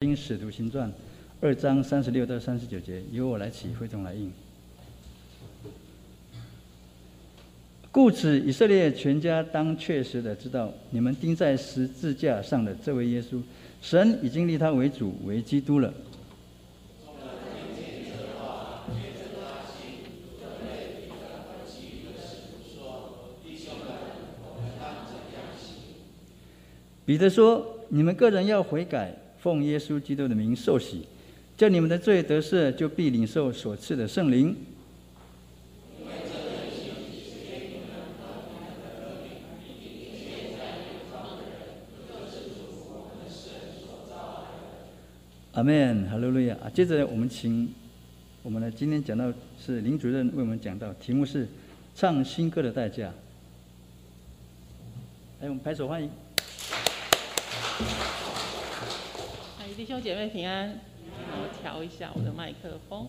经使徒行传二章三十六到三十九节，由我来起，会众来应。故此，以色列全家当确实的知道，你们钉在十字架上的这位耶稣，神已经立他为主为基督了。彼得说：“你们个人要悔改。”奉耶稣基督的名受洗，叫你们的罪得赦，就必领受所赐的圣灵。阿门，哈利路亚啊！接着我们请我们呢，今天讲到是林主任为我们讲到，题目是唱新歌的代价。来，我们拍手欢迎。弟兄姐妹平安，我调一下我的麦克风。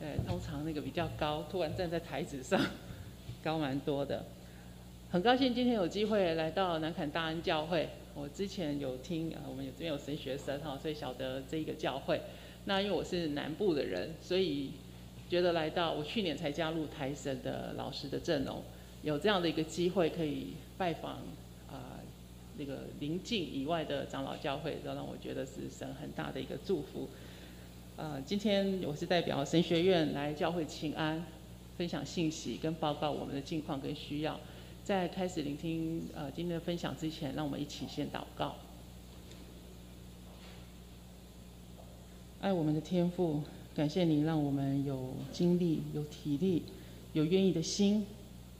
对，通常那个比较高，突然站在台子上，高蛮多的。很高兴今天有机会来到南坎大恩教会。我之前有听啊，我们有这边有神学生哈，所以晓得这一个教会。那因为我是南部的人，所以觉得来到我去年才加入台神的老师的阵容，有这样的一个机会可以拜访。那个邻近以外的长老教会，都让我觉得是神很大的一个祝福。呃，今天我是代表神学院来教会请安，分享信息跟报告我们的近况跟需要。在开始聆听呃今天的分享之前，让我们一起先祷告。爱我们的天父，感谢你让我们有精力、有体力、有愿意的心，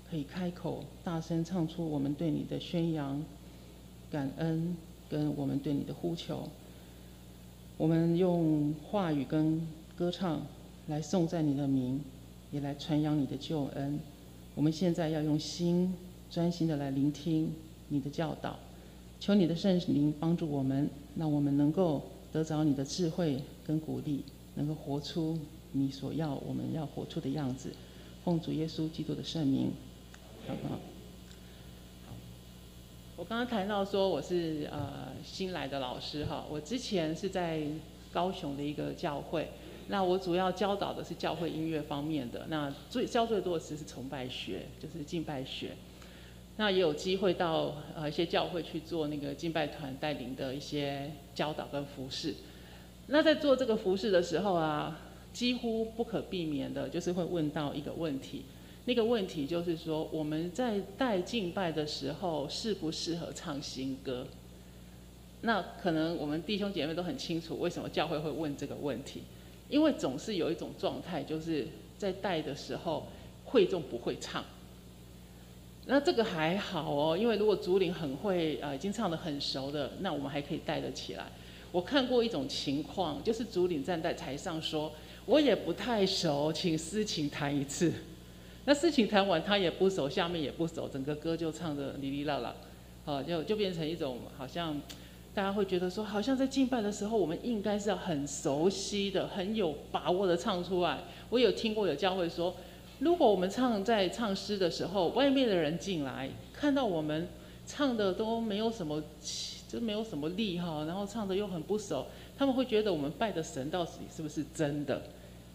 可以开口大声唱出我们对你的宣扬。感恩跟我们对你的呼求，我们用话语跟歌唱来颂赞你的名，也来传扬你的救恩。我们现在要用心专心的来聆听你的教导，求你的圣灵帮助我们，让我们能够得着你的智慧跟鼓励，能够活出你所要我们要活出的样子。奉主耶稣基督的圣名，好不好？我刚刚谈到说我是呃新来的老师哈，我之前是在高雄的一个教会，那我主要教导的是教会音乐方面的，那最教最多的是是崇拜学，就是敬拜学，那也有机会到呃一些教会去做那个敬拜团带领的一些教导跟服饰，那在做这个服饰的时候啊，几乎不可避免的就是会问到一个问题。那个问题就是说，我们在带敬拜的时候，适不适合唱新歌？那可能我们弟兄姐妹都很清楚，为什么教会会问这个问题？因为总是有一种状态，就是在带的时候，会众不会唱。那这个还好哦，因为如果主领很会，呃，已经唱得很熟的，那我们还可以带得起来。我看过一种情况，就是主领站在台上说：“我也不太熟，请司琴弹一次。”那事情谈完，他也不熟，下面也不熟，整个歌就唱的哩哩啦啦，哦，就就变成一种好像大家会觉得说，好像在敬拜的时候，我们应该是要很熟悉的、很有把握的唱出来。我有听过有教会说，如果我们唱在唱诗的时候，外面的人进来看到我们唱的都没有什么，就没有什么力哈，然后唱的又很不熟，他们会觉得我们拜的神到底是不是真的？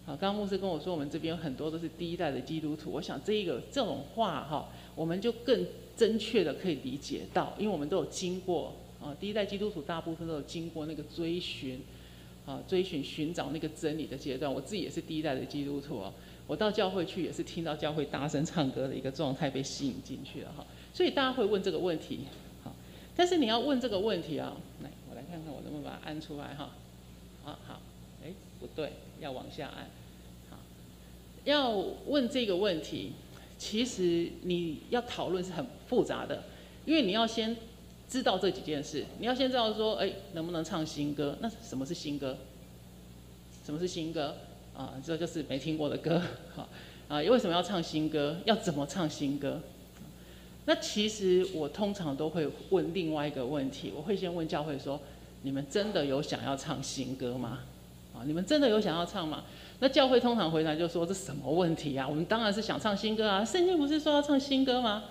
啊，刚刚牧师跟我说，我们这边有很多都是第一代的基督徒。我想这一个这种话哈，我们就更正确的可以理解到，因为我们都有经过啊，第一代基督徒大部分都有经过那个追寻，啊，追寻寻找那个真理的阶段。我自己也是第一代的基督徒哦，我到教会去也是听到教会大声唱歌的一个状态被吸引进去了哈。所以大家会问这个问题，好，但是你要问这个问题啊，来，我来看看我能不能把它按出来哈。啊好，哎，不对，要往下按。要问这个问题，其实你要讨论是很复杂的，因为你要先知道这几件事，你要先知道说，哎，能不能唱新歌？那什么是新歌？什么是新歌？啊，这就是没听过的歌，好，啊，为什么要唱新歌？要怎么唱新歌？那其实我通常都会问另外一个问题，我会先问教会说，你们真的有想要唱新歌吗？你们真的有想要唱吗？那教会通常回答就说：“这什么问题啊？我们当然是想唱新歌啊！圣经不是说要唱新歌吗？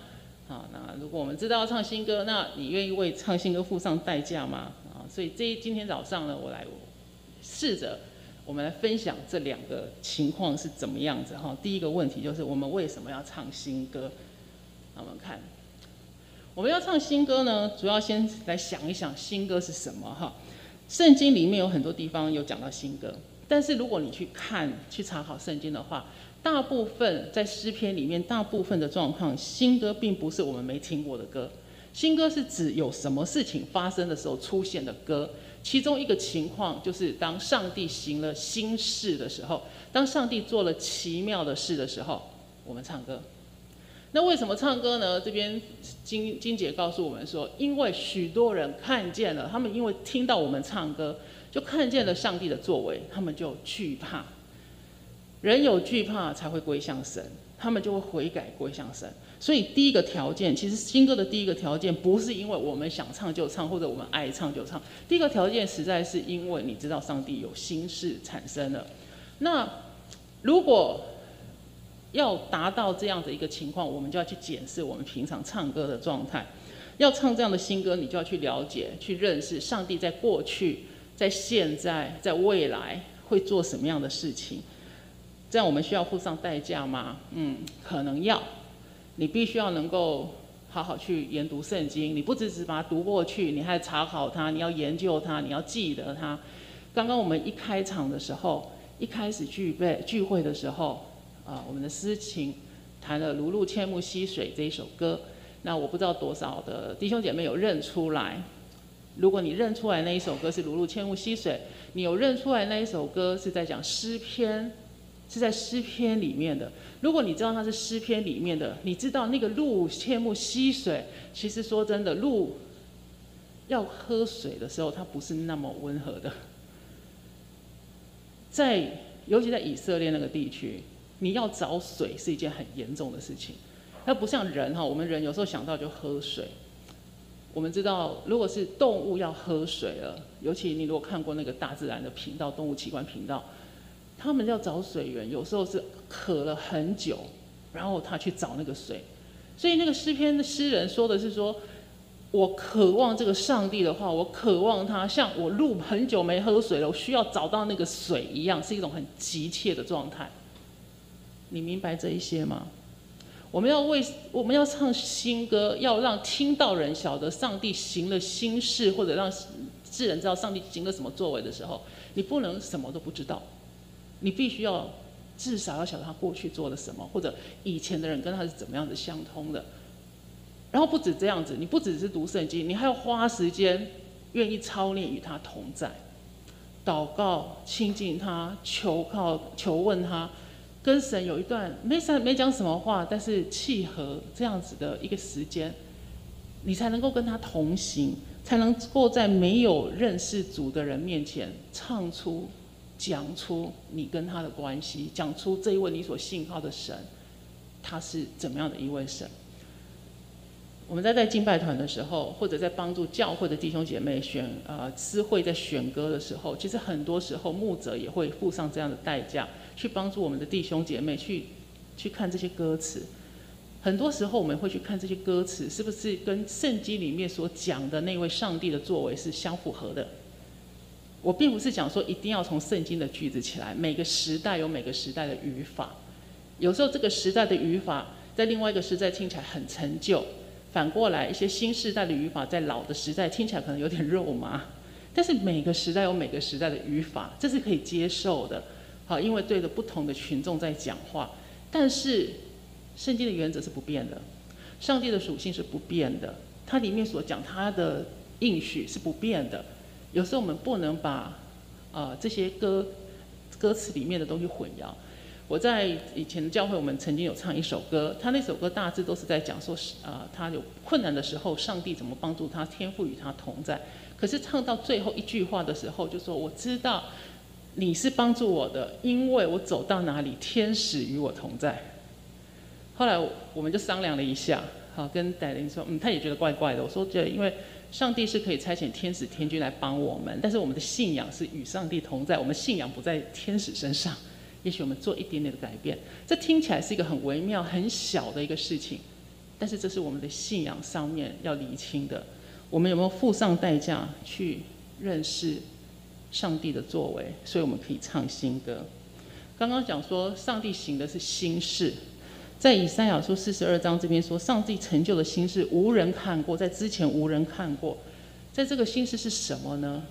好，那如果我们知道要唱新歌，那你愿意为唱新歌付上代价吗？啊，所以这今天早上呢，我来试着我们来分享这两个情况是怎么样子哈。第一个问题就是我们为什么要唱新歌？我们看，我们要唱新歌呢，主要先来想一想新歌是什么哈。圣经里面有很多地方有讲到新歌，但是如果你去看去查考圣经的话，大部分在诗篇里面，大部分的状况，新歌并不是我们没听过的歌。新歌是指有什么事情发生的时候出现的歌。其中一个情况就是当上帝行了新事的时候，当上帝做了奇妙的事的时候，我们唱歌。那为什么唱歌呢？这边金金姐告诉我们说，因为许多人看见了，他们因为听到我们唱歌，就看见了上帝的作为，他们就惧怕。人有惧怕才会归向神，他们就会悔改归向神。所以第一个条件，其实新歌的第一个条件，不是因为我们想唱就唱，或者我们爱唱就唱。第一个条件实在是因为你知道上帝有心事产生了。那如果要达到这样的一个情况，我们就要去检视我们平常唱歌的状态。要唱这样的新歌，你就要去了解、去认识上帝在过去、在现在、在未来会做什么样的事情。这样我们需要付上代价吗？嗯，可能要。你必须要能够好好去研读圣经，你不只是把它读过去，你还查考它，你要研究它，你要记得它。刚刚我们一开场的时候，一开始聚备聚会的时候，啊，我们的诗情弹了《如露千木溪水》这一首歌。那我不知道多少的弟兄姐妹有认出来。如果你认出来那一首歌是《如露千木溪水》，你有认出来那一首歌是在讲诗篇。是在诗篇里面的。如果你知道它是诗篇里面的，你知道那个露切木溪水，其实说真的，露要喝水的时候，它不是那么温和的。在尤其在以色列那个地区，你要找水是一件很严重的事情。它不像人哈，我们人有时候想到就喝水。我们知道，如果是动物要喝水了，尤其你如果看过那个大自然的频道，动物奇观频道。他们要找水源，有时候是渴了很久，然后他去找那个水。所以那个诗篇的诗人说的是说：“我渴望这个上帝的话，我渴望他像我路很久没喝水了，我需要找到那个水一样，是一种很急切的状态。”你明白这一些吗？我们要为我们要唱新歌，要让听到人晓得上帝行了新事，或者让世人知道上帝行了什么作为的时候，你不能什么都不知道。你必须要至少要晓得他过去做了什么，或者以前的人跟他是怎么样子相通的。然后不止这样子，你不只是读圣经，你还要花时间愿意操练与他同在，祷告亲近他，求靠求问他，跟神有一段没啥没讲什么话，但是契合这样子的一个时间，你才能够跟他同行，才能够在没有认识主的人面前唱出。讲出你跟他的关系，讲出这一位你所信靠的神，他是怎么样的一位神？我们在在敬拜团的时候，或者在帮助教会的弟兄姐妹选呃诗会在选歌的时候，其实很多时候牧者也会付上这样的代价，去帮助我们的弟兄姐妹去去看这些歌词。很多时候我们会去看这些歌词，是不是跟圣经里面所讲的那位上帝的作为是相符合的？我并不是讲说一定要从圣经的句子起来，每个时代有每个时代的语法，有时候这个时代的语法在另外一个时代听起来很陈旧，反过来一些新时代的语法在老的时代听起来可能有点肉麻，但是每个时代有每个时代的语法，这是可以接受的，好，因为对着不同的群众在讲话，但是圣经的原则是不变的，上帝的属性是不变的，它里面所讲它的应许是不变的。有时候我们不能把，呃，这些歌歌词里面的东西混淆。我在以前的教会，我们曾经有唱一首歌，他那首歌大致都是在讲说，是呃，他有困难的时候，上帝怎么帮助他，天赋与他同在。可是唱到最后一句话的时候，就说我知道你是帮助我的，因为我走到哪里，天使与我同在。后来我们就商量了一下，好，跟戴琳说，嗯，他也觉得怪怪的。我说，这因为。上帝是可以差遣天使天君来帮我们，但是我们的信仰是与上帝同在，我们信仰不在天使身上。也许我们做一点点的改变，这听起来是一个很微妙、很小的一个事情，但是这是我们的信仰上面要厘清的。我们有没有付上代价去认识上帝的作为，所以我们可以唱新歌。刚刚讲说，上帝行的是新事，在以赛亚书四十二章这边说，上帝成就的新事无人看过，在之前无人看过。在这个新事是什么呢？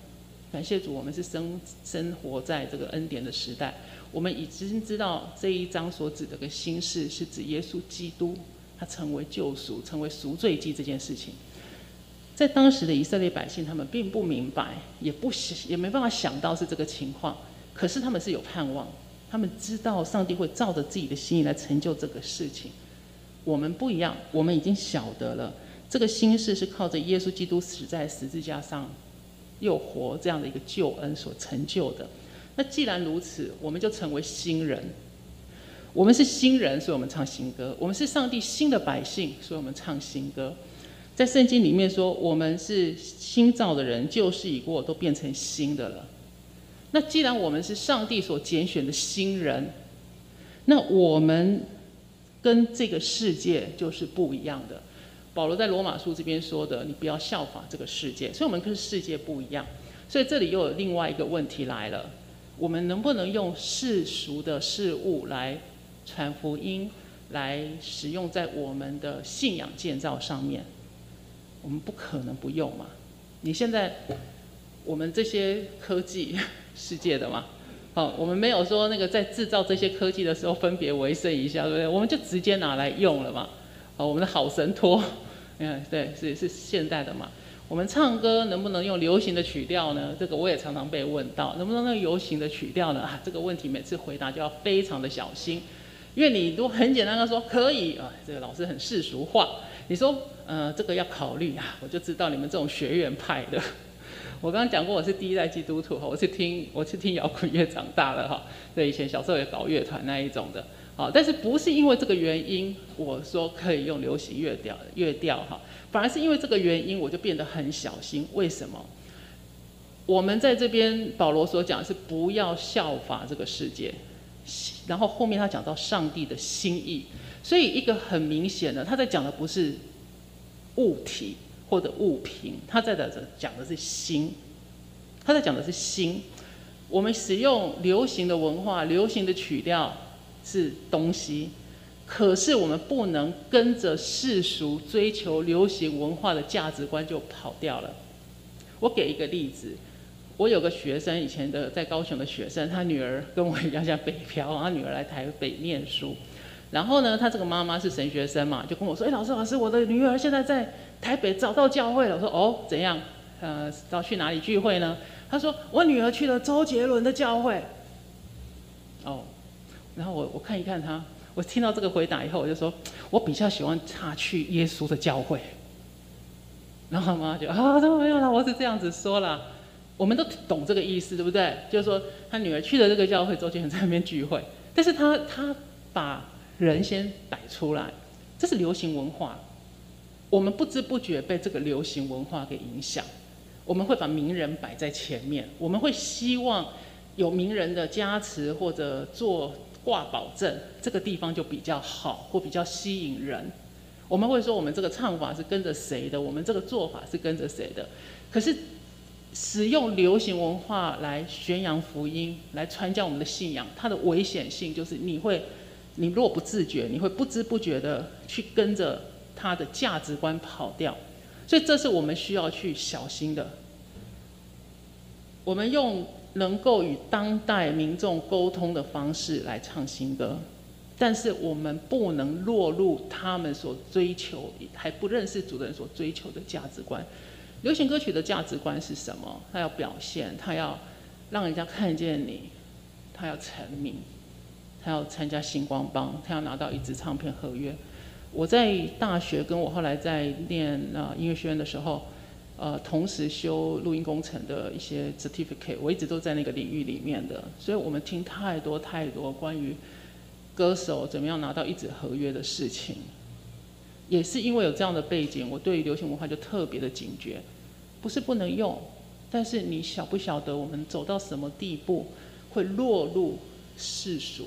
感谢主，我们是生生活在这个恩典的时代，我们已经知道这一章所指的个新事是指耶稣基督，他成为救赎，成为赎罪祭这件事情。在当时的以色列百姓，他们并不明白，也不也没办法想到是这个情况。可是他们是有盼望，他们知道上帝会照着自己的心意来成就这个事情。我们不一样，我们已经晓得了，这个心事是靠着耶稣基督死在十字架上又活这样的一个救恩所成就的。那既然如此，我们就成为新人。我们是新人，所以我们唱新歌；我们是上帝新的百姓，所以我们唱新歌。在圣经里面说，我们是新造的人，旧事已过，都变成新的了。那既然我们是上帝所拣选的新人，那我们跟这个世界就是不一样的。保罗在罗马书这边说的，你不要效法这个世界，所以我们跟世界不一样。所以这里又有另外一个问题来了：我们能不能用世俗的事物来传福音，来使用在我们的信仰建造上面？我们不可能不用嘛？你现在我们这些科技世界的嘛，好，我们没有说那个在制造这些科技的时候分别为生一下，对不对？我们就直接拿来用了嘛。好，我们的好神托，嗯，对，是是现代的嘛。我们唱歌能不能用流行的曲调呢？这个我也常常被问到，能不能用流行的曲调呢？这个问题每次回答就要非常的小心，因为你都很简单的说可以啊，这个老师很世俗化。你说，呃，这个要考虑啊，我就知道你们这种学院派的。我刚刚讲过，我是第一代基督徒哈，我是听我是听摇滚乐长大的哈。对，以前小时候也搞乐团那一种的，好，但是不是因为这个原因，我说可以用流行乐调乐调哈，反而是因为这个原因，我就变得很小心。为什么？我们在这边保罗所讲是不要效法这个世界，然后后面他讲到上帝的心意。所以，一个很明显的，他在讲的不是物体或者物品，他在的讲的是心，他在讲的是心。我们使用流行的文化、流行的曲调是东西，可是我们不能跟着世俗追求流行文化的价值观就跑掉了。我给一个例子，我有个学生，以前的在高雄的学生，他女儿跟我一样像北漂，他女儿来台北念书。然后呢，他这个妈妈是神学生嘛，就跟我说：“哎，老师，老师，我的女儿现在在台北找到教会了。”我说：“哦，怎样？呃，要去哪里聚会呢？”他说：“我女儿去了周杰伦的教会。”哦，然后我我看一看他，我听到这个回答以后，我就说：“我比较喜欢他去耶稣的教会。”然后妈妈就啊，都没有了，我是这样子说了，我们都懂这个意思，对不对？就是说他女儿去了这个教会，周杰伦在那边聚会，但是他他把。人先摆出来，这是流行文化。我们不知不觉被这个流行文化给影响，我们会把名人摆在前面，我们会希望有名人的加持或者做挂保证，这个地方就比较好或比较吸引人。我们会说我们这个唱法是跟着谁的，我们这个做法是跟着谁的。可是使用流行文化来宣扬福音、来传教我们的信仰，它的危险性就是你会。你如果不自觉，你会不知不觉的去跟着他的价值观跑掉，所以这是我们需要去小心的。我们用能够与当代民众沟通的方式来唱新歌，但是我们不能落入他们所追求还不认识主人所追求的价值观。流行歌曲的价值观是什么？它要表现，它要让人家看见你，它要成名。他要参加星光帮，他要拿到一支唱片合约。我在大学跟我后来在念啊音乐学院的时候，呃，同时修录音工程的一些 certificate，我一直都在那个领域里面的，所以我们听太多太多关于歌手怎么样拿到一纸合约的事情。也是因为有这样的背景，我对于流行文化就特别的警觉。不是不能用，但是你晓不晓得我们走到什么地步会落入世俗？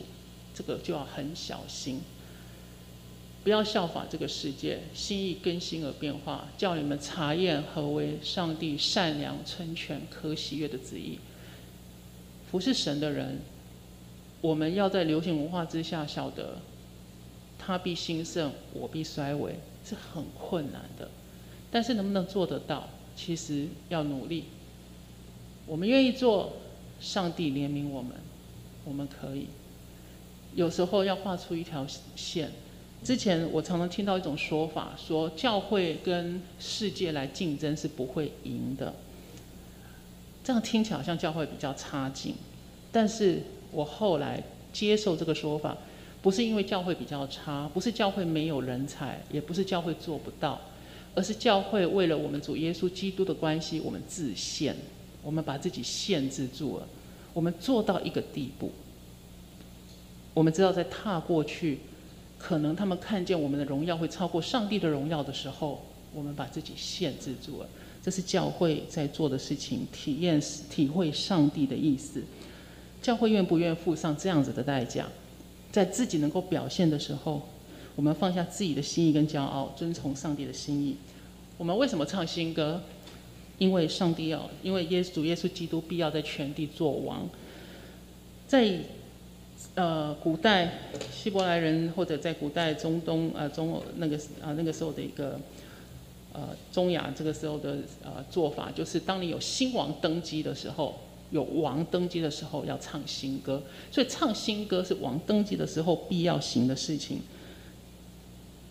这个就要很小心，不要效法这个世界，心意更新而变化，叫你们查验何为上帝善良、成全、可喜悦的旨意。服侍神的人，我们要在流行文化之下晓得，他必兴盛，我必衰微，是很困难的。但是能不能做得到，其实要努力。我们愿意做，上帝怜悯我们，我们可以。有时候要画出一条线。之前我常常听到一种说法，说教会跟世界来竞争是不会赢的。这样听起来好像教会比较差劲，但是我后来接受这个说法，不是因为教会比较差，不是教会没有人才，也不是教会做不到，而是教会为了我们主耶稣基督的关系，我们自限。我们把自己限制住了，我们做到一个地步，我们知道在踏过去，可能他们看见我们的荣耀会超过上帝的荣耀的时候，我们把自己限制住了。这是教会在做的事情，体验、体会上帝的意思。教会愿不愿付上这样子的代价，在自己能够表现的时候，我们放下自己的心意跟骄傲，遵从上帝的心意。我们为什么唱新歌？因为上帝要，因为耶稣耶稣基督必要在全地做王，在呃古代希伯来人或者在古代中东呃中那个啊那个时候的一个呃中亚这个时候的呃做法，就是当你有新王登基的时候，有王登基的时候要唱新歌，所以唱新歌是王登基的时候必要行的事情。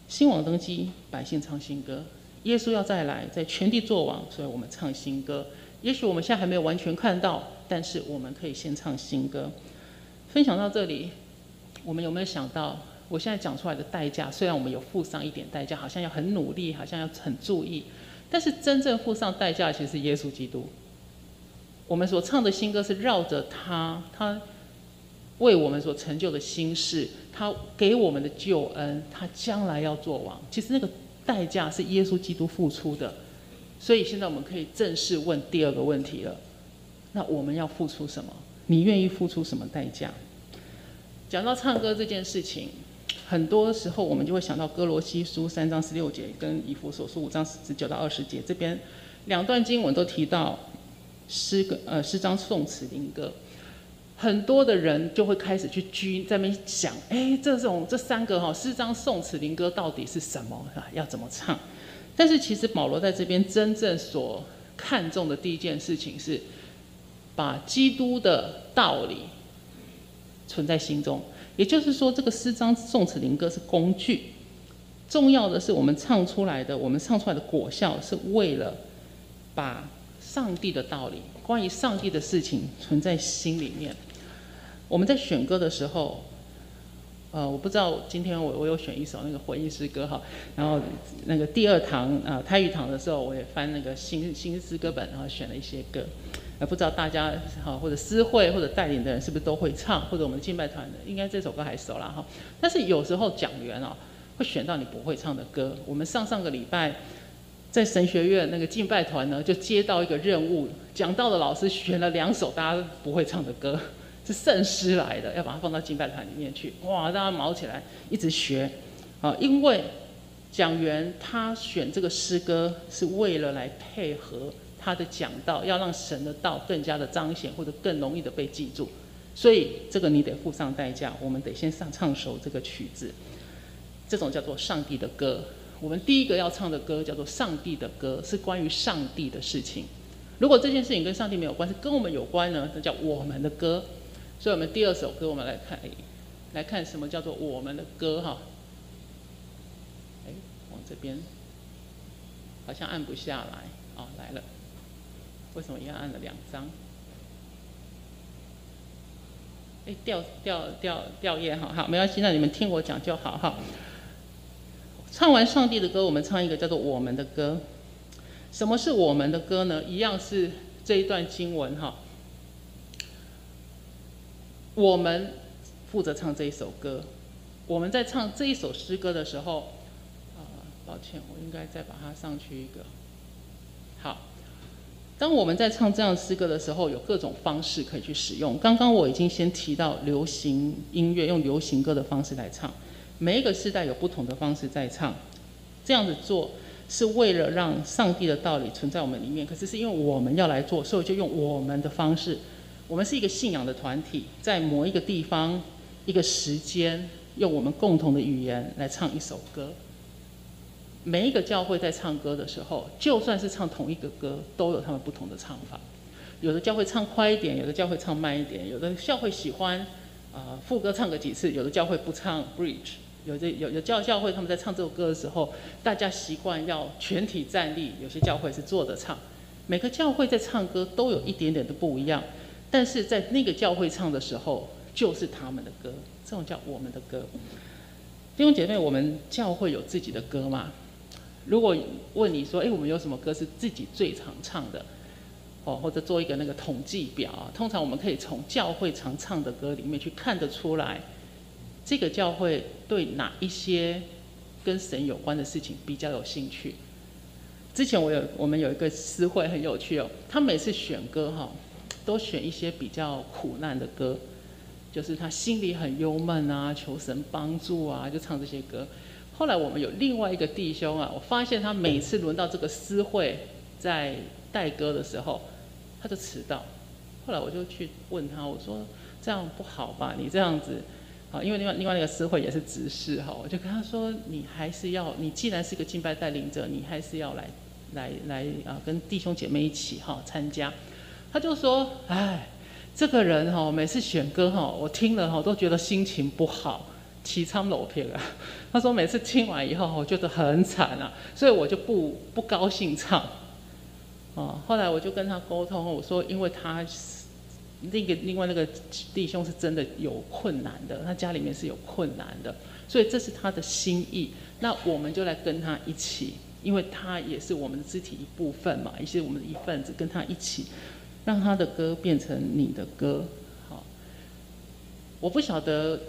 新王登基，百姓唱新歌。耶稣要再来，在全地作王，所以我们唱新歌。也许我们现在还没有完全看到，但是我们可以先唱新歌。分享到这里，我们有没有想到，我现在讲出来的代价？虽然我们有付上一点代价，好像要很努力，好像要很注意，但是真正付上代价，其实是耶稣基督。我们所唱的新歌是绕着他，他为我们所成就的心事，他给我们的救恩，他将来要做王。其实那个。代价是耶稣基督付出的，所以现在我们可以正式问第二个问题了。那我们要付出什么？你愿意付出什么代价？讲到唱歌这件事情，很多时候我们就会想到哥罗西书三章十六节跟以弗所书五章十九到二十节，这边两段经文都提到诗歌呃诗章颂词灵歌。很多的人就会开始去居在那边想，哎，这种这三个哈诗章、颂词、灵歌到底是什么啊？要怎么唱？但是其实保罗在这边真正所看重的第一件事情是，把基督的道理存在心中。也就是说，这个诗章、宋词、灵歌是工具，重要的是我们唱出来的，我们唱出来的果效是为了把上帝的道理、关于上帝的事情存在心里面。我们在选歌的时候，呃，我不知道今天我我有选一首那个回忆诗歌哈，然后那个第二堂啊胎育堂的时候，我也翻那个新新诗歌本，然后选了一些歌，呃，不知道大家哈或者私会或者带领的人是不是都会唱，或者我们敬拜团的应该这首歌还熟了哈。但是有时候讲员哦会选到你不会唱的歌，我们上上个礼拜在神学院那个敬拜团呢就接到一个任务，讲到的老师选了两首大家不会唱的歌。是圣诗来的，要把它放到敬拜团里面去。哇，让他毛起来，一直学。啊，因为讲员他选这个诗歌是为了来配合他的讲道，要让神的道更加的彰显，或者更容易的被记住。所以这个你得付上代价，我们得先上唱首这个曲子。这种叫做上帝的歌。我们第一个要唱的歌叫做上帝的歌，是关于上帝的事情。如果这件事情跟上帝没有关系，跟我们有关呢，那叫我们的歌。所以，我们第二首歌，我们来看，来看什么叫做我们的歌哈。哎，往这边，好像按不下来，哦，来了。为什么一样按了两张？哎，掉掉掉掉页哈，好，没关系，那你们听我讲就好哈。唱完上帝的歌，我们唱一个叫做我们的歌。什么是我们的歌呢？一样是这一段经文哈。我们负责唱这一首歌。我们在唱这一首诗歌的时候，啊，抱歉，我应该再把它上去一个。好，当我们在唱这样诗歌的时候，有各种方式可以去使用。刚刚我已经先提到流行音乐，用流行歌的方式来唱。每一个时代有不同的方式在唱。这样子做是为了让上帝的道理存在我们里面。可是是因为我们要来做，所以就用我们的方式。我们是一个信仰的团体，在某一个地方、一个时间，用我们共同的语言来唱一首歌。每一个教会在唱歌的时候，就算是唱同一个歌，都有他们不同的唱法。有的教会唱快一点，有的教会唱慢一点，有的教会喜欢啊副歌唱个几次，有的教会不唱 bridge。有的有有教教会他们在唱这首歌的时候，大家习惯要全体站立，有些教会是坐着唱。每个教会在唱歌都有一点点的不一样。但是在那个教会唱的时候，就是他们的歌，这种叫我们的歌。弟兄姐妹，我们教会有自己的歌吗？如果问你说，哎，我们有什么歌是自己最常唱的？哦，或者做一个那个统计表啊，通常我们可以从教会常唱的歌里面去看得出来，这个教会对哪一些跟神有关的事情比较有兴趣。之前我有我们有一个诗会很有趣哦，他每次选歌哈。都选一些比较苦难的歌，就是他心里很忧闷啊，求神帮助啊，就唱这些歌。后来我们有另外一个弟兄啊，我发现他每次轮到这个诗会在代歌的时候，他就迟到。后来我就去问他，我说这样不好吧？你这样子啊，因为另外另外那个诗会也是执事哈，我就跟他说，你还是要，你既然是个敬拜带领者，你还是要来来来啊，跟弟兄姐妹一起哈参加。他就说：“哎，这个人哈，每次选歌哈，我听了哈，都觉得心情不好，凄惨老片啊。”他说：“每次听完以后，我觉得很惨啊，所以我就不不高兴唱。”哦，后来我就跟他沟通，我说：“因为他是那个另外那个弟兄是真的有困难的，他家里面是有困难的，所以这是他的心意。那我们就来跟他一起，因为他也是我们的肢体一部分嘛，也是我们的一份子，跟他一起。”让他的歌变成你的歌，好。我不晓得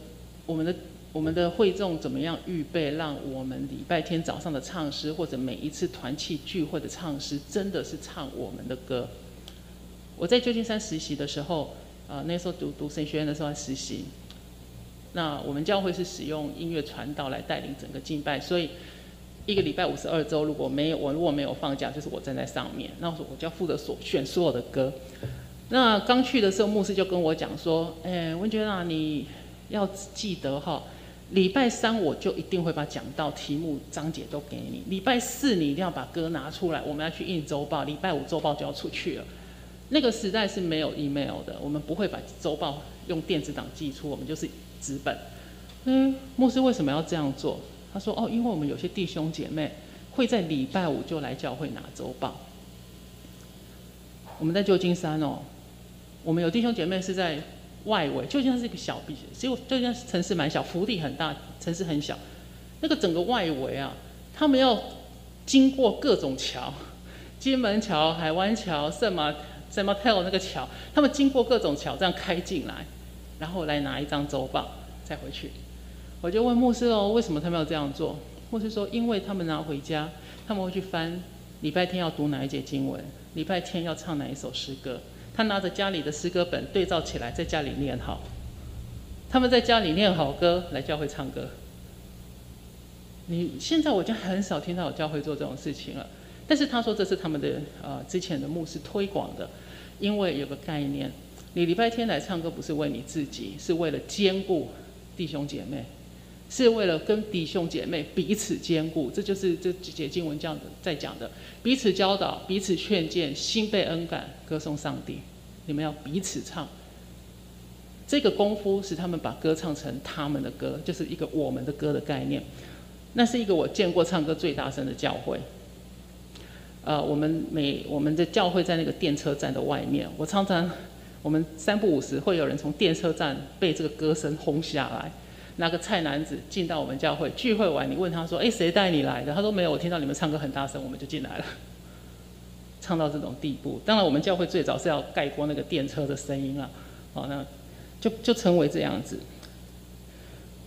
我们的我们的会众怎么样预备，让我们礼拜天早上的唱诗，或者每一次团契聚会的唱诗，真的是唱我们的歌。我在旧金山实习的时候，啊，那时候读读神学院的时候实习，那我们教会是使用音乐传道来带领整个敬拜，所以。一个礼拜五十二周，如果没有我如果没有放假，就是我站在上面，那我我就要负责所选所有的歌。那刚去的时候，牧师就跟我讲说：“哎，文娟啊，你要记得哈，礼拜三我就一定会把讲道题目章节都给你。礼拜四你一定要把歌拿出来，我们要去印周报。礼拜五周报就要出去了。那个时代是没有 email 的，我们不会把周报用电子档寄出，我们就是纸本。嗯，牧师为什么要这样做？”他说：“哦，因为我们有些弟兄姐妹会在礼拜五就来教会拿周报。我们在旧金山哦，我们有弟兄姐妹是在外围，就像是一个小比，结果就像城市蛮小，福地很大，城市很小。那个整个外围啊，他们要经过各种桥，金门桥、海湾桥、圣马圣马泰尔那个桥，他们经过各种桥这样开进来，然后来拿一张周报再回去。”我就问牧师哦，为什么他们要这样做？牧师说，因为他们拿回家，他们会去翻礼拜天要读哪一节经文，礼拜天要唱哪一首诗歌。他拿着家里的诗歌本对照起来，在家里念好。他们在家里念好歌，来教会唱歌。你现在我就很少听到有教会做这种事情了。但是他说这是他们的呃之前的牧师推广的，因为有个概念，你礼拜天来唱歌不是为你自己，是为了兼顾弟兄姐妹。是为了跟弟兄姐妹彼此兼顾，这就是这几节经文这样的在讲的，彼此教导，彼此劝谏，心被恩感，歌颂上帝。你们要彼此唱，这个功夫使他们把歌唱成他们的歌，就是一个我们的歌的概念。那是一个我见过唱歌最大声的教会。呃，我们每我们的教会在那个电车站的外面，我常常我们三不五时会有人从电车站被这个歌声轰下来。那个菜男子进到我们教会聚会完，你问他说：“哎，谁带你来的？”他说：“没有，我听到你们唱歌很大声，我们就进来了。”唱到这种地步，当然我们教会最早是要盖过那个电车的声音了。好，那就就成为这样子。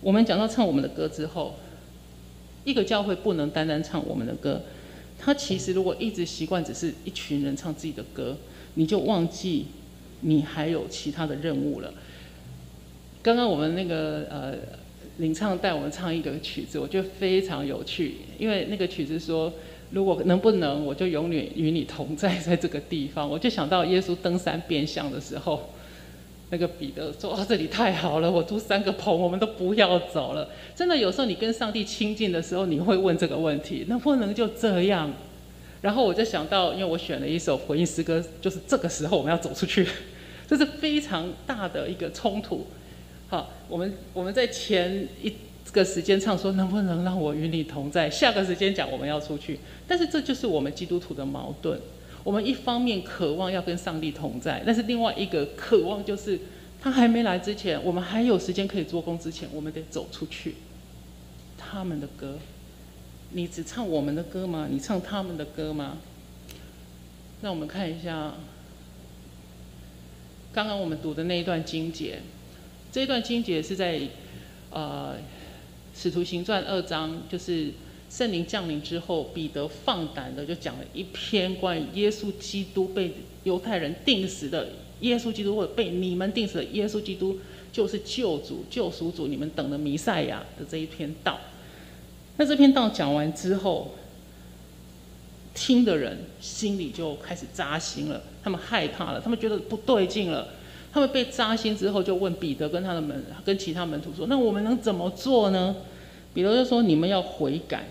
我们讲到唱我们的歌之后，一个教会不能单单唱我们的歌，他其实如果一直习惯只是一群人唱自己的歌，你就忘记你还有其他的任务了。刚刚我们那个呃。领唱带我们唱一个曲子，我觉得非常有趣。因为那个曲子说，如果能不能，我就永远与你同在在这个地方。我就想到耶稣登山变相的时候，那个彼得说：“哦，这里太好了，我租三个棚，我们都不要走了。”真的，有时候你跟上帝亲近的时候，你会问这个问题：能不能就这样？然后我就想到，因为我选了一首回应诗歌，就是这个时候我们要走出去，这是非常大的一个冲突。好，我们我们在前一个时间唱说：“能不能让我与你同在？”下个时间讲我们要出去，但是这就是我们基督徒的矛盾。我们一方面渴望要跟上帝同在，但是另外一个渴望就是他还没来之前，我们还有时间可以做工之前，我们得走出去。他们的歌，你只唱我们的歌吗？你唱他们的歌吗？让我们看一下刚刚我们读的那一段经节，这一段经节是在呃《使徒行传》二章，就是。圣灵降临之后，彼得放胆的就讲了一篇关于耶稣基督被犹太人定死的耶稣基督，或者被你们定死的耶稣基督，就是救主、救赎主，你们等的弥赛亚的这一篇道。那这篇道讲完之后，听的人心里就开始扎心了，他们害怕了，他们觉得不对劲了。他们被扎心之后，就问彼得跟他的门、跟其他门徒说：“那我们能怎么做呢？”彼得就说：“你们要悔改。”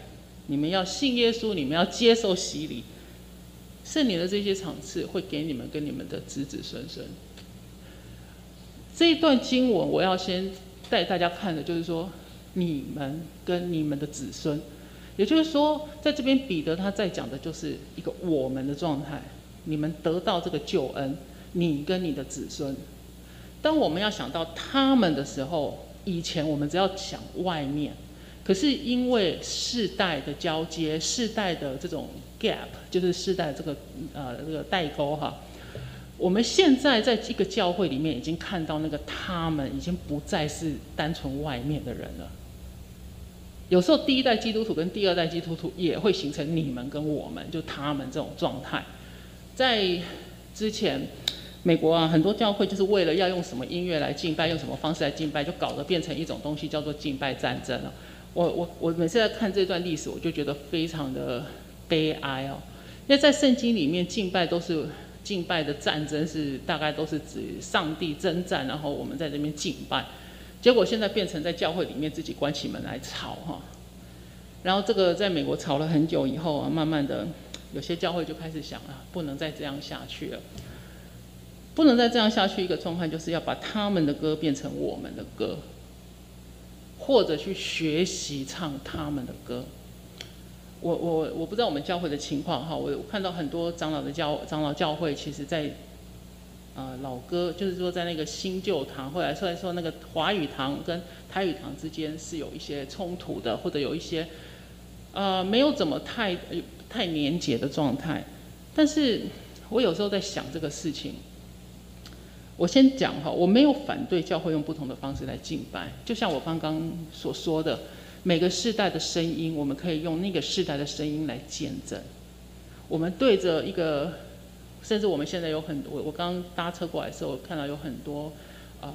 你们要信耶稣，你们要接受洗礼，圣灵的这些场次会给你们跟你们的子子孙孙。这一段经文我要先带大家看的，就是说你们跟你们的子孙，也就是说，在这边彼得他在讲的就是一个我们的状态，你们得到这个救恩，你跟你的子孙。当我们要想到他们的时候，以前我们只要想外面。可是因为世代的交接，世代的这种 gap，就是世代这个呃这个代沟哈，我们现在在这个教会里面已经看到那个他们已经不再是单纯外面的人了。有时候第一代基督徒跟第二代基督徒也会形成你们跟我们，就他们这种状态。在之前，美国啊很多教会就是为了要用什么音乐来敬拜，用什么方式来敬拜，就搞得变成一种东西叫做敬拜战争了。我我我每次在看这段历史，我就觉得非常的悲哀哦。因为在圣经里面，敬拜都是敬拜的战争，是大概都是指上帝征战，然后我们在这边敬拜。结果现在变成在教会里面自己关起门来吵哈。然后这个在美国吵了很久以后啊，慢慢的有些教会就开始想啊，不能再这样下去了，不能再这样下去。一个状况就是要把他们的歌变成我们的歌。或者去学习唱他们的歌，我我我不知道我们教会的情况哈，我看到很多长老的教长老教会，其实在，呃老歌就是说在那个新旧堂，后来说说那个华语堂跟台语堂之间是有一些冲突的，或者有一些，呃没有怎么太太粘结的状态，但是我有时候在想这个事情。我先讲哈，我没有反对教会用不同的方式来敬拜，就像我刚刚所说的，每个世代的声音，我们可以用那个世代的声音来见证。我们对着一个，甚至我们现在有很多，我刚搭车过来的时候，我看到有很多啊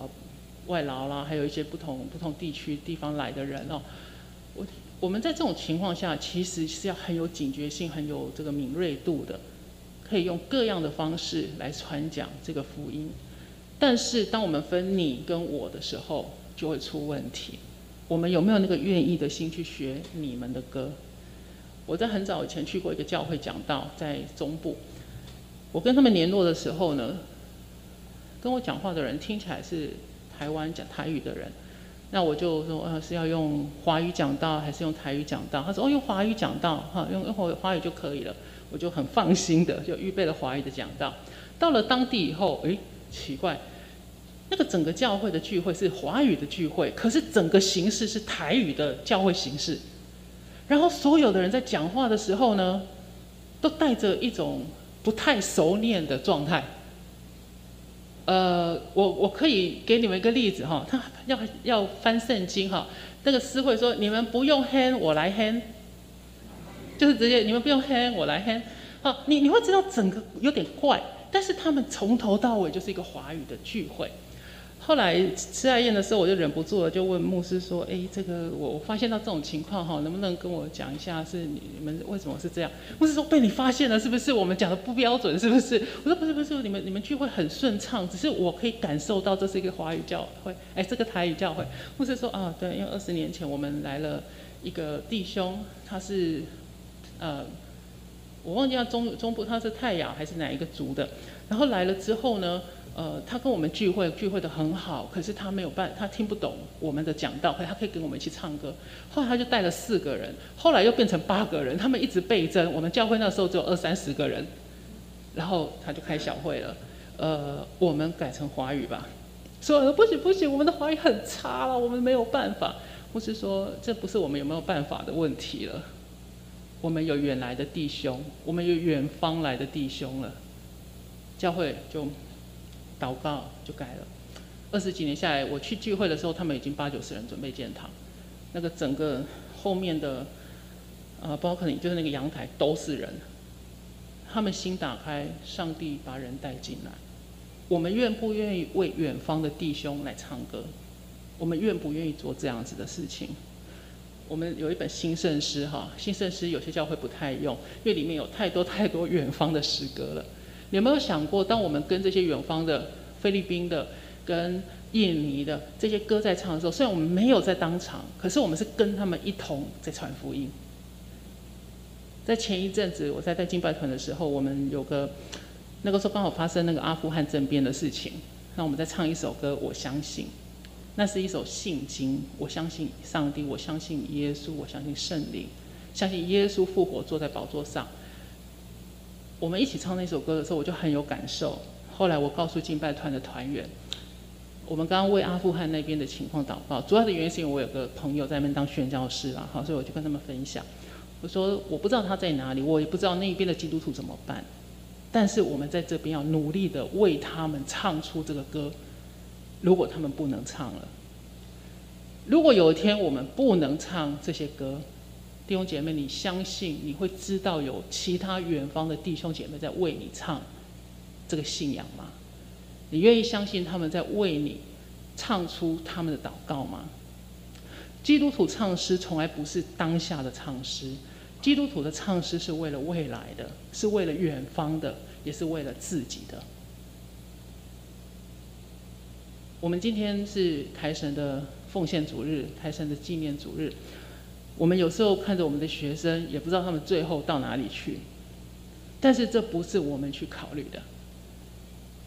外劳啦，还有一些不同不同地区地方来的人哦。我我们在这种情况下，其实是要很有警觉性、很有这个敏锐度的，可以用各样的方式来传讲这个福音。但是，当我们分你跟我的时候，就会出问题。我们有没有那个愿意的心去学你们的歌？我在很早以前去过一个教会讲道，在中部。我跟他们联络的时候呢，跟我讲话的人听起来是台湾讲台语的人。那我就说，呃，是要用华语讲道还是用台语讲道？他说，哦，用华语讲道，哈，用用华华语就可以了。我就很放心的就预备了华语的讲道。到了当地以后，诶。奇怪，那个整个教会的聚会是华语的聚会，可是整个形式是台语的教会形式。然后所有的人在讲话的时候呢，都带着一种不太熟练的状态。呃，我我可以给你们一个例子哈，他要要翻圣经哈，那个诗会说：“你们不用 hand，我来 hand。”就是直接你们不用 hand，我来 hand。好，你你会知道整个有点怪。但是他们从头到尾就是一个华语的聚会，后来吃爱宴的时候，我就忍不住了，就问牧师说：“哎，这个我我发现到这种情况哈，能不能跟我讲一下，是你你们为什么是这样？”牧师说：“被你发现了，是不是？我们讲的不标准，是不是？”我说：“不是不是，你们你们聚会很顺畅，只是我可以感受到这是一个华语教会，哎，这个台语教会。”牧师说：“啊，对，因为二十年前我们来了一个弟兄，他是呃，我忘记他中中部他是泰雅还是哪一个族的，然后来了之后呢？”呃，他跟我们聚会，聚会的很好，可是他没有办，他听不懂我们的讲道，可他可以跟我们一起唱歌。后来他就带了四个人，后来又变成八个人，他们一直倍增。我们教会那时候只有二三十个人，然后他就开小会了。呃，我们改成华语吧。说不行不行，我们的华语很差了，我们没有办法。或是说，这不是我们有没有办法的问题了。我们有远来的弟兄，我们有远方来的弟兄了，教会就。祷告就改了，二十几年下来，我去聚会的时候，他们已经八九十人准备建堂，那个整个后面的，呃，包括可能就是那个阳台都是人，他们心打开，上帝把人带进来，我们愿不愿意为远方的弟兄来唱歌？我们愿不愿意做这样子的事情？我们有一本新圣诗哈，新圣诗有些教会不太用，因为里面有太多太多远方的诗歌了。你有没有想过，当我们跟这些远方的菲律宾的、跟印尼的这些歌在唱的时候，虽然我们没有在当场，可是我们是跟他们一同在传福音。在前一阵子，我在带敬拜团的时候，我们有个那个时候刚好发生那个阿富汗政变的事情，那我们在唱一首歌，我相信，那是一首信经，我相信上帝，我相信耶稣，我相信圣灵，相信耶稣复活坐在宝座上。我们一起唱那首歌的时候，我就很有感受。后来我告诉敬拜团的团员，我们刚刚为阿富汗那边的情况祷告，主要的原因是因为我有个朋友在那边当宣教师啊，好，所以我就跟他们分享。我说我不知道他在哪里，我也不知道那边的基督徒怎么办，但是我们在这边要努力的为他们唱出这个歌。如果他们不能唱了，如果有一天我们不能唱这些歌，弟兄姐妹，你相信你会知道有其他远方的弟兄姐妹在为你唱这个信仰吗？你愿意相信他们在为你唱出他们的祷告吗？基督徒唱诗从来不是当下的唱诗，基督徒的唱诗是为了未来的，是为了远方的，也是为了自己的。我们今天是台神的奉献主日，台神的纪念主日。我们有时候看着我们的学生，也不知道他们最后到哪里去，但是这不是我们去考虑的，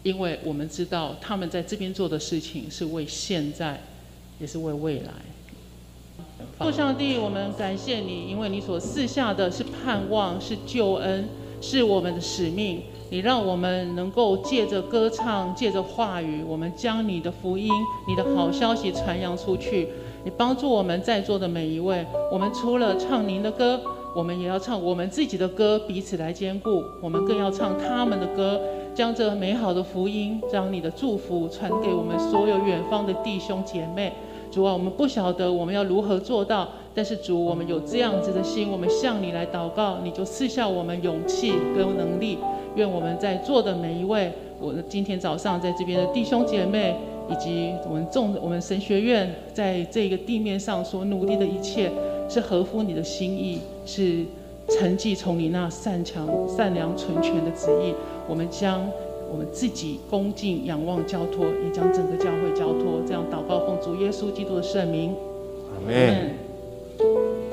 因为我们知道他们在这边做的事情是为现在，也是为未来。父上帝，我们感谢你，因为你所赐下的是盼望，是救恩，是我们的使命。你让我们能够借着歌唱，借着话语，我们将你的福音、你的好消息传扬出去。你帮助我们在座的每一位，我们除了唱您的歌，我们也要唱我们自己的歌，彼此来兼顾。我们更要唱他们的歌，将这美好的福音，将你的祝福传给我们所有远方的弟兄姐妹。主啊，我们不晓得我们要如何做到，但是主，我们有这样子的心，我们向你来祷告，你就赐下我们勇气跟能力。愿我们在座的每一位，我今天早上在这边的弟兄姐妹。以及我们众我们神学院在这个地面上所努力的一切，是合乎你的心意，是承继从你那善强、善良、纯全的旨意。我们将我们自己恭敬、仰望、交托，也将整个教会交托。这样祷告，奉主耶稣基督的圣名，阿门。